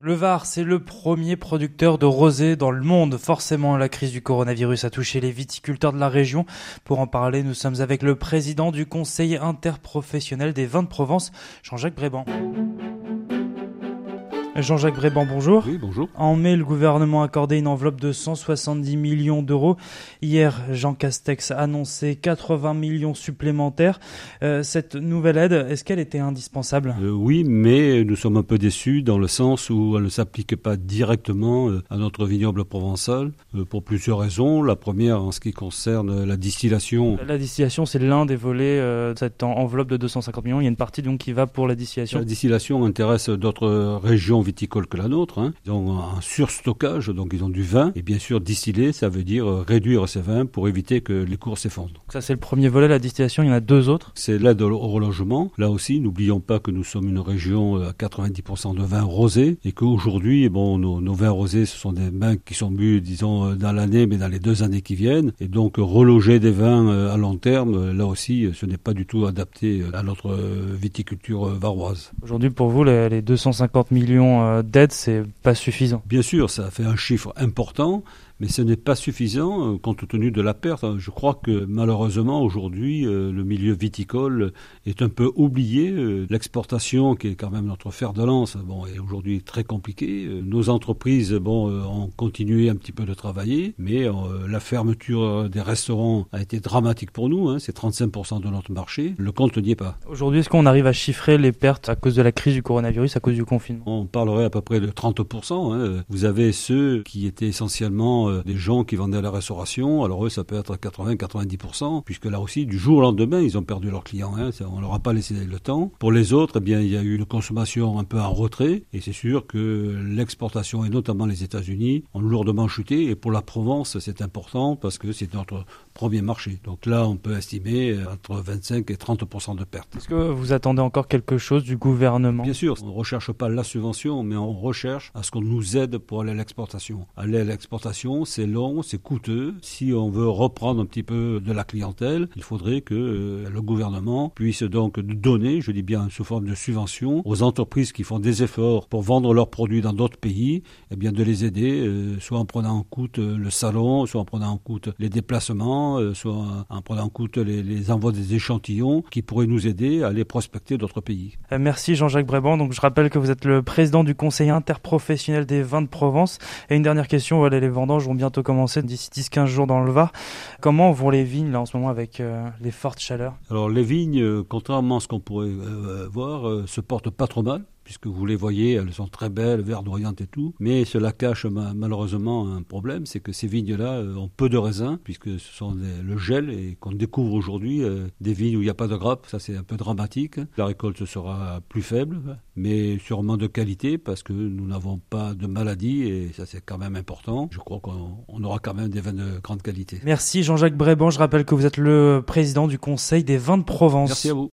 Le Var, c'est le premier producteur de rosé dans le monde. Forcément, la crise du coronavirus a touché les viticulteurs de la région. Pour en parler, nous sommes avec le président du Conseil interprofessionnel des vins de Provence, Jean-Jacques Bréban. Jean-Jacques Bréban, bonjour. Oui, bonjour. En mai, le gouvernement a accordé une enveloppe de 170 millions d'euros. Hier, Jean Castex a annoncé 80 millions supplémentaires. Euh, cette nouvelle aide, est-ce qu'elle était indispensable? Euh, Oui, mais nous sommes un peu déçus dans le sens où elle ne s'applique pas directement euh, à notre vignoble provençal pour plusieurs raisons. La première, en ce qui concerne la distillation. La distillation, c'est l'un des volets de cette enveloppe de 250 millions. Il y a une partie donc qui va pour la distillation. La distillation intéresse d'autres régions viticoles que la nôtre. Hein. Ils ont un surstockage, donc ils ont du vin. Et bien sûr, distiller, ça veut dire réduire ces vins pour éviter que les cours s'effondrent. Ça, c'est le premier volet, la distillation. Il y en a deux autres. C'est l'aide au relogement. Là aussi, n'oublions pas que nous sommes une région à 90% de vins rosés et qu'aujourd'hui, bon, nos, nos, vins rosés, ce sont des vins qui sont bu, disons, dans l'année, mais dans les deux années qui viennent. Et donc, reloger des vins à long terme, là aussi, ce n'est pas du tout adapté à notre viticulture varoise. Aujourd'hui, pour vous, les 250 millions d'aide, c'est pas suffisant. Bien sûr, ça fait un chiffre important, mais ce n'est pas suffisant compte tenu de la perte. Je crois que malheureusement aujourd'hui, le milieu viticole est un peu oublié. L'exportation, qui est quand même notre fer de lance, bon, est aujourd'hui très compliquée. Nos entreprises, bon, ont continué un petit peu de travailler, mais la fermeture des restaurants a été dramatique pour nous. Hein, c'est 35% de notre marché. Le compte n'y est pas. Aujourd'hui, est-ce qu'on arrive à chiffrer les pertes à cause de la crise du coronavirus, à cause du confinement? On parlerait à peu près de 30%. Hein. Vous avez ceux qui étaient essentiellement des gens qui vendaient à la restauration. Alors eux, ça peut être 80-90%, puisque là aussi, du jour au lendemain, ils ont perdu leurs clients. Hein. On leur a pas laissé le temps. Pour les autres, eh bien, il y a eu une consommation un peu en retrait, et c'est sûr que l'exportation, et notamment les États-Unis, ont lourdement chuté. Et pour la Provence, c'est important parce que c'est notre premier marché. Donc là, on peut estimer entre 25 et 30% de pertes. Est-ce que vous attendez encore quelque chose du gouvernement? Bien sûr, on ne recherche pas la subvention, mais on recherche à ce qu'on nous aide pour aller à l'exportation. Aller à l'exportation, c'est long, c'est coûteux. Si on veut reprendre un petit peu de la clientèle, il faudrait que euh, le gouvernement puisse donc donner, je dis bien sous forme de subvention, aux entreprises qui font des efforts pour vendre leurs produits dans d'autres pays, eh bien de les aider, euh, soit en prenant en compte le salon, soit en prenant en compte les déplacements, euh, soit en prenant en compte les, envois des échantillons qui pourraient nous aider à aller prospecter d'autres pays. Merci Jean-Jacques Bréban. Donc je rappelle que vous êtes le président du Conseil interprofessionnel des vins de Provence. Et une dernière question, voilà, les vendanges vont bientôt commencer d'ici 10-15 jours dans le Var. Comment vont les vignes là en ce moment avec euh, les fortes chaleurs? Alors les vignes, euh, contrairement à ce qu'on pourrait euh, voir, se portent pas trop mal puisque vous les voyez, elles sont très belles, verdoyantes et tout. Mais cela cache ma malheureusement un problème, c'est que ces vignes-là ont peu de raisins, puisque ce sont des, le gel et qu'on découvre aujourd'hui euh, des vignes où il n'y a pas de grappes. Ça, c'est un peu dramatique. La récolte sera plus faible, mais sûrement de qualité, parce que nous n'avons pas de maladie et ça, c'est quand même important. Je crois qu'on aura quand même des vins de grande qualité. Merci Jean-Jacques Bréban. Je rappelle que vous êtes le président du Conseil des vins de Provence. Merci à vous.